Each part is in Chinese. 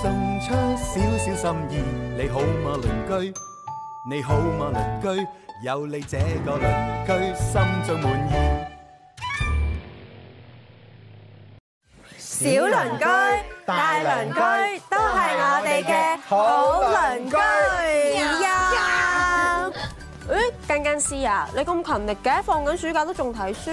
送出少少心意，你好吗邻居？你好吗邻居？有你这个邻居，心中满意。小邻居、大邻居都系我哋嘅好邻居。咦，近近师啊，你咁勤力嘅，放紧暑假都仲睇书。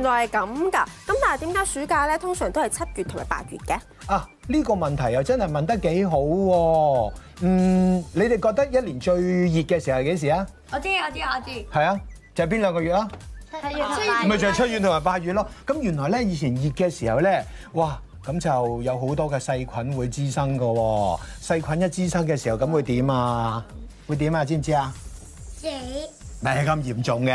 原来系咁噶，咁但系点解暑假咧通常都系七月同埋八月嘅？啊，呢个问题又真系问得几好。嗯，你哋觉得一年最热嘅时候系几时啊？我知，我知，我知。系啊，就系边两个月啊？七月、咪就系七月同埋八月咯。咁原来咧以前热嘅时候咧，哇，咁就有好多嘅细菌会滋生噶。细菌一滋生嘅时候，咁会点啊？会点啊？知唔知啊？死。係咁严重嘅？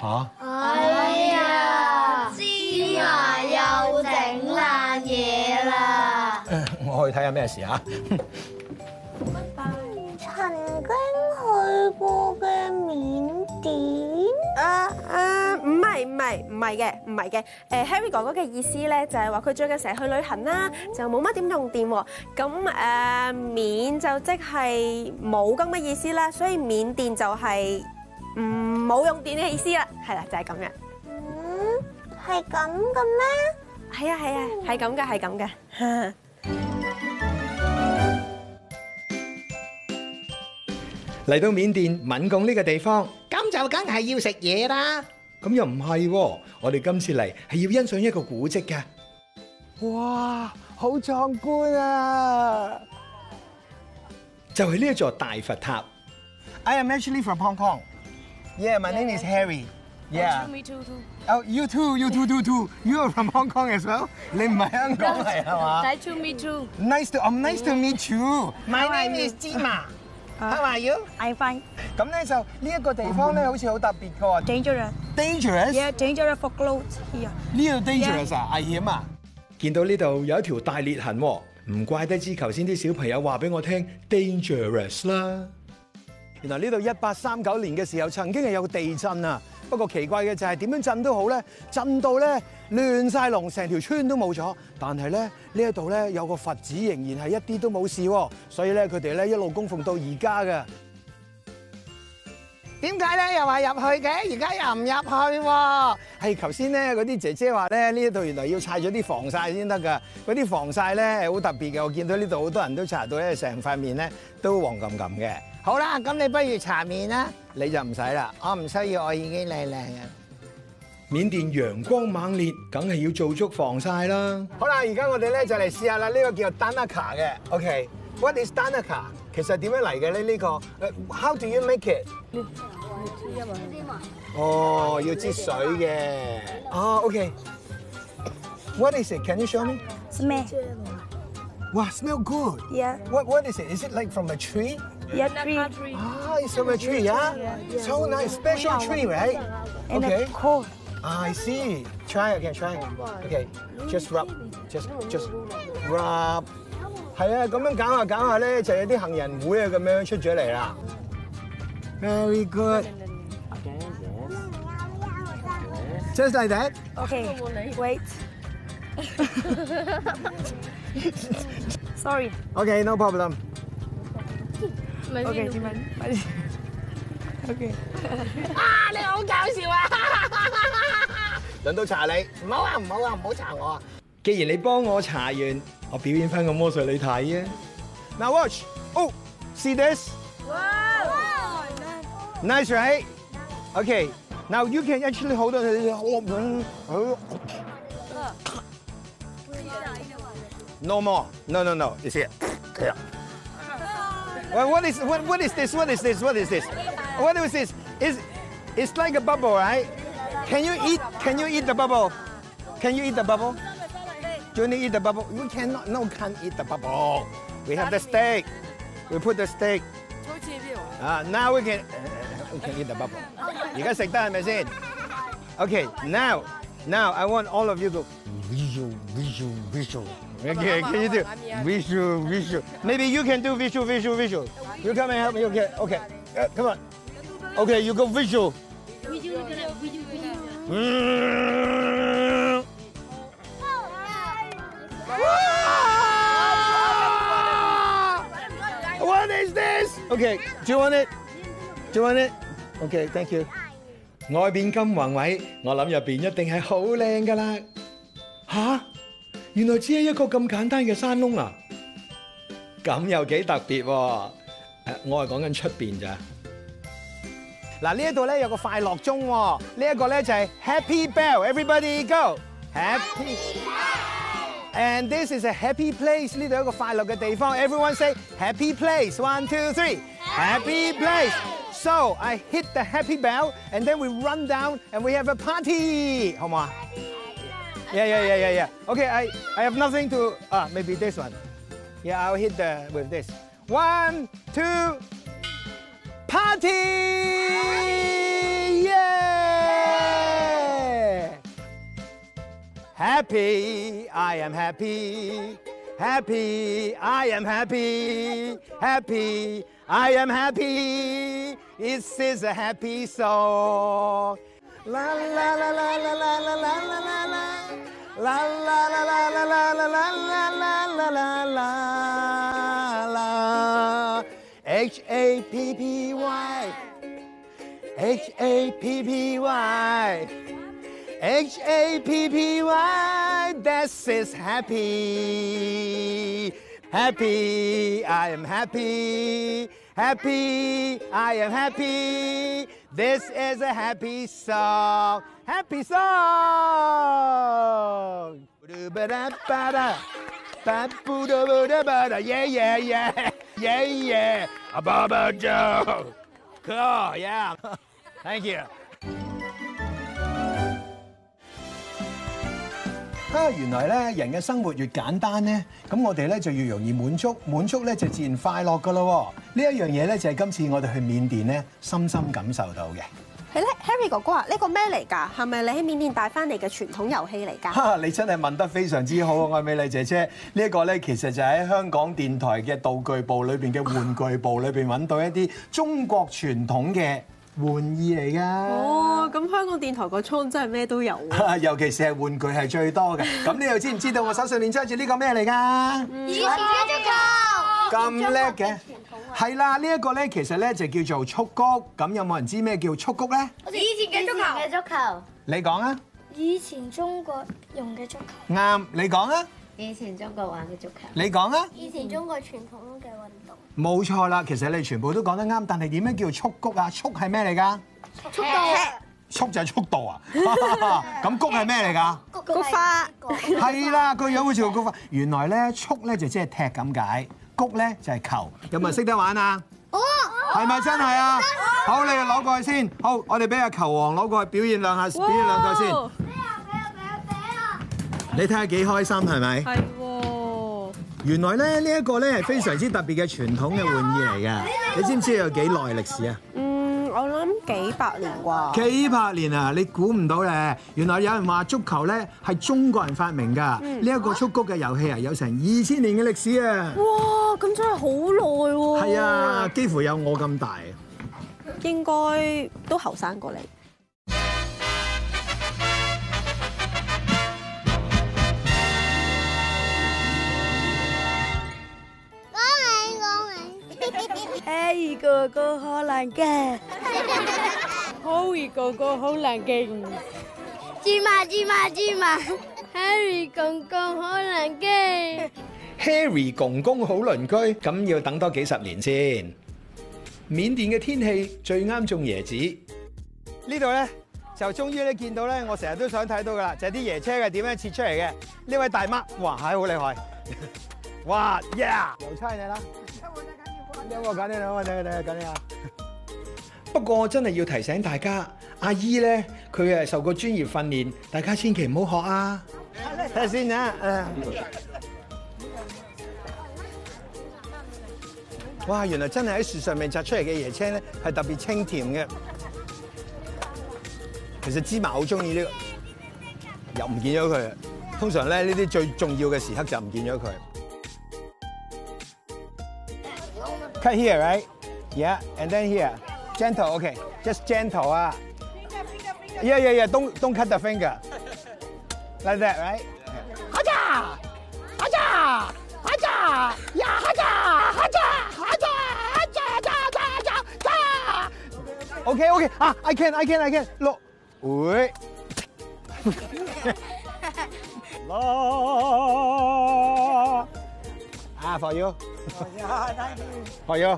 嚇！哎呀，芝麻又整爛嘢啦！我去睇下咩事嚇。曾經去過嘅緬甸。啊啊！唔係唔係唔係嘅，唔係嘅。诶 h a r r y 哥哥嘅意思咧，就係話佢最近成日去旅行啦，就冇乜點用電喎。咁誒，緬就即係冇咁嘅意思啦。所以緬甸就係。唔冇用電嘅意思啦，系啦就系咁样。嗯，系咁嘅咩？系啊系啊，系咁嘅系咁嘅。嚟到缅甸敏贡呢个地方，咁就梗系要食嘢啦。咁又唔系，我哋今次嚟系要欣赏一个古迹嘅。哇，好壮观啊！就系呢一座大佛塔。I am actually from Hong Kong。Yeah, my name is Harry. Yeah. Oh, you too, you too, too, too. You are from Hong Kong as well, Lim m y 嚟 n g Nice to meet you. Nice to, I'm nice to meet you. My name is j i m a How are you? I fine. 咁咧就呢一個地方咧，好似好特別嘅喎。Dangerous. Dangerous？dangerous Yeah, for 係啊，整咗啦，服 e 呢度 dangerous 啊，危險啊！見到呢度有一條大裂痕喎，唔怪得知頭先啲小朋友話俾我聽 dangerous 啦。嗱，呢度一八三九年嘅時候曾經係有地震啊。不過奇怪嘅就係點樣震都好咧，震到咧亂晒龍，成條村都冇咗。但係咧呢一度咧有個佛寺仍然係一啲都冇事喎，所以咧佢哋咧一路供奉到而家嘅。點解咧又話入去嘅，而家又唔入去喎？係頭先咧嗰啲姐姐話咧呢一度原來要拆咗啲防曬先得㗎，嗰啲防曬咧係好特別嘅。我見到呢度好多人都擦到咧，成塊面咧都黃冚冚嘅。好啦，咁你不如搽面啦，你就唔使啦，我唔需要，我已經靚靚嘅。缅甸陽光猛烈，梗係要做足防曬啦。好啦，而家我哋咧就嚟試下啦，呢個叫做 Danaka 嘅。OK，What is Danaka？其實點樣嚟嘅咧？呢個，How do you make it？哦，要接水嘅。哦，OK。What is it？Can you show me？Smell。s m e l l good。Yeah。What What is it？Is it like from a tree？Yeah, tree. Ah, it's a a tree, yeah? yeah, yeah. So nice, special tree, right? And okay. Cool. Ah, I see. Try again, try again. Okay, just rub, just, just rub. Very good. Okay, Just like that. Okay. Wait. Sorry. Okay, no problem. O.K. 朱敏，O.K. 啊！你好搞笑啊！轮到查你，唔好啊，唔好啊，唔好查我啊！既然你幫我查完，我表演翻個魔術你睇啊！n o w w a t c h oh, see this. 哇！Nice, nice, right? Okay. Now you can actually hold on. No more. No, no, no. Is it? 哎呀！Well, what is what, what is this? What is this? What is this? What is this? Is it's like a bubble, right? Can you eat? Can you eat the bubble? Can you eat the bubble? Do you eat the bubble? You cannot. No, can't eat the bubble. We have the steak. We put the steak. Ah, uh, now we can uh, we can eat the bubble. Okay, now. Now, I want all of you to visual, visual, visual. Okay, can you do visual, visual? Maybe you can do visual, visual, visual. You come and help me, okay, okay. Uh, come on. Okay, you go visual. What is this? Okay, do you want it? Do you want it? Okay, thank you. 外边咁宏伟，我谂入边一定系好靓噶啦。吓，原来只系一个咁简单嘅山窿啊！咁又几特别。我系讲紧出边咋。嗱，呢一度咧有个快乐钟，呢一个咧就系 Happy Bell。Everybody go，Happy，and l this is a happy place。呢度一个快乐嘅地方。Everyone say happy place。One two three，Happy place。So I hit the happy bell and then we run down and we have a party. Come on. yeah, yeah, yeah, yeah. Okay, I, I have nothing to, ah, maybe this one. Yeah, I'll hit the, with this. One, two, party! Yeah! Happy, I am happy. Happy, I am happy, happy, I am happy. This is a happy song. La la la la la la la la la la la. La la la la la la la la la la la la la. H A P P Y. H A P P Y. H A P P Y, This is happy. Happy, I am happy. Happy, I am happy. This is a happy song. Happy song. Yeah, yeah, yeah. Yeah, yeah. A Baba Joe. Cool, yeah. Thank you. 啊，原來咧人嘅生活越簡單咧，咁我哋咧就越容易滿足，滿足咧就自然快樂噶咯。呢一樣嘢咧就係今次我哋去緬甸咧深深感受到嘅。係咧，Harry 哥哥啊，呢個咩嚟㗎？係咪你喺緬甸帶翻嚟嘅傳統遊戲嚟㗎？哈！你真係問得非常之好，啊，愛美麗姐姐。呢一個咧其實就喺香港電台嘅道具部裏邊嘅玩具部裏邊揾到一啲中國傳統嘅。玩意嚟噶哦，咁香港電台個倉真係咩都有喎，尤其是係玩具係最多嘅。咁你又知唔知道我手上面揸住呢個咩嚟㗎？以前嘅足球，咁叻嘅，係啦，呢一個咧其實咧就叫做蹴鞠。咁有冇人知咩叫蹴鞠咧？以前嘅足球，你講啊？以前中國用嘅足球，啱，你講啊？以前中國玩嘅足球，你講啊！以前中國傳統嘅運動，冇錯啦。其實你全部都講得啱，但係點樣叫速谷啊？速係咩嚟㗎？速度，速就係速度啊！咁谷係咩嚟㗎？菊花，係啦，個樣好似個菊花。原來咧，速咧就即係踢咁解，谷咧就係球。有冇人識得玩啊？哦，係咪真係啊？好，你哋攞過去先。好，我哋俾個球王攞過去表演兩下，表演兩句先。你睇下幾開心係咪？係喎。原來咧呢一個咧係非常之特別嘅傳統嘅玩意嚟嘅，你知唔知有幾耐歷史啊？嗯，我諗幾百年啩。幾百年啊！你估唔到咧。原來有人話足球咧係中國人發明㗎。呢一個速谷嘅遊戲啊，有成二千年嘅歷史啊。哇！咁真係好耐喎。係啊，幾乎有我咁大。應該都後生過你。Harry 哥哥好难见，好易哥哥好难见，芝麻芝麻芝麻，Harry 公公好难见，Harry 公公好邻居，咁要等多几十年先。缅甸嘅天气最啱种椰子，呢度咧就终于咧见到咧，我成日都想睇到噶啦，就系啲椰车嘅点样切出嚟嘅。呢位大妈，哇，系好厉害，哇耶！又差你啦。两个简单两个睇睇下简单啊！不过我真系要提醒大家，阿姨咧佢系受过专业训练，大家千祈唔好学啊。睇下先啊，诶，哇，原来真系喺树上面摘出嚟嘅椰青咧，系特别清甜嘅。其实芝麻好中意呢个，又唔见咗佢。通常咧呢啲最重要嘅时刻就唔见咗佢。Cut here, right? Yeah, and then here. Gentle, okay. Just gentle, ah. Finger, finger, finger. Yeah, yeah, yeah. Don't don't cut the finger. like that, right? Haja! Haja! Haja! Yeah, haja! Haja! Haja! Haja! Haja! Haja! Haja! Okay, okay. Ah, I can, I can, I can. Look. Wait. la 啊，for you。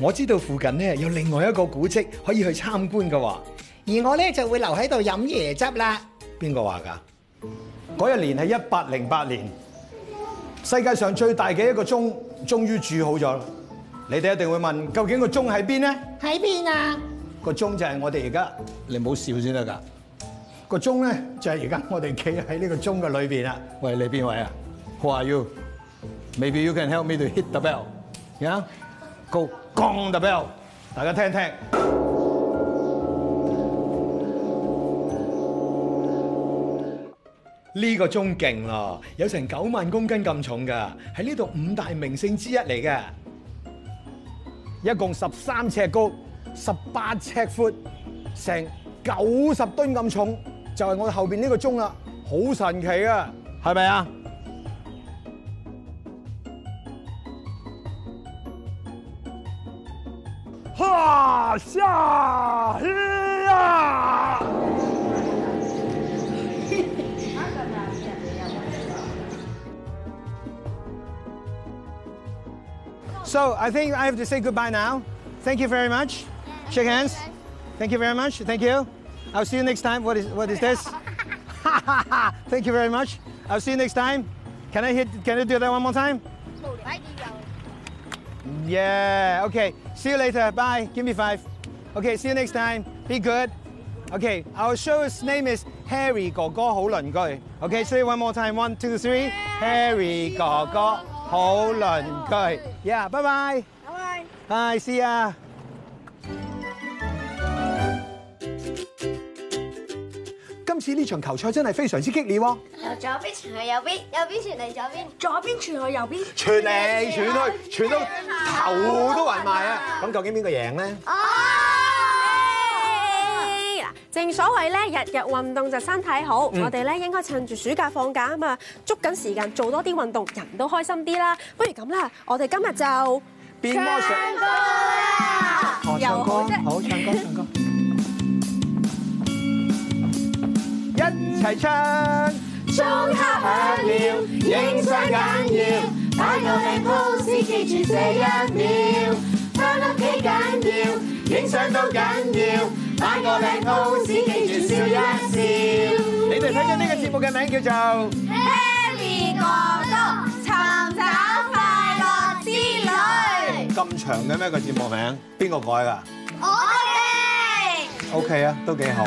我知道附近咧有另外一个古迹可以去参观嘅而我咧就会留喺度饮椰汁啦。边个话噶？嗰一年系一八零八年，世界上最大嘅一个钟终于煮好咗你哋一定会问，究竟个钟喺边咧？喺边啊？个钟就系我哋而家，你唔好笑先得噶。个钟咧就系而家我哋企喺呢个钟嘅里边啦。喂，你边位啊 w h o are you？Maybe you can help me to hit the bell，高，g o Gong the bell，大家聽聽。呢個鐘勁咯，有成九萬公斤咁重㗎，喺呢度五大名勝之一嚟嘅，一共十三尺高，十八尺闊，成九十噸咁重，就係我後邊呢個鐘啦，好神奇啊，係咪啊？So I think I have to say goodbye now. Thank you very much. Yeah, Shake hands. Thank you very much. Thank you. I'll see you next time. What is what is this? Thank you very much. I'll see you next time. Can I hit? Can I do that one more time? Yeah, okay. See you later. Bye. Give me five. Okay, see you next time. Be good. Okay, our show's name is Harry 哥哥好鄰居. Okay, say one more time. One, two, three. Harry 哥哥好鄰居. Yeah, bye bye. Bye bye. Bye, see ya. 今次呢場球賽真係非常之激烈喎！由左邊傳去右邊，右邊傳嚟左邊，左邊傳去右邊，傳嚟傳去，傳到頭都暈埋啊！咁究竟邊個贏咧？正所謂咧，日日運動就身體好。我哋咧應該趁住暑假放假啊嘛，捉緊時間做多啲運動，人都開心啲啦。不如咁啦，我哋今日就唱歌啦！好唱歌，好唱歌，唱歌。齐唱，中下不了，影相紧要，摆个靓 pose 记住这一秒，拍屋企紧要，影相都紧要，摆个靓 pose 记住笑一笑。你哋睇紧呢个节目嘅名叫做《Happy 国度》，寻找快乐之旅。咁长嘅咩？个节目名边个改噶？我哋。OK 啊，都几好。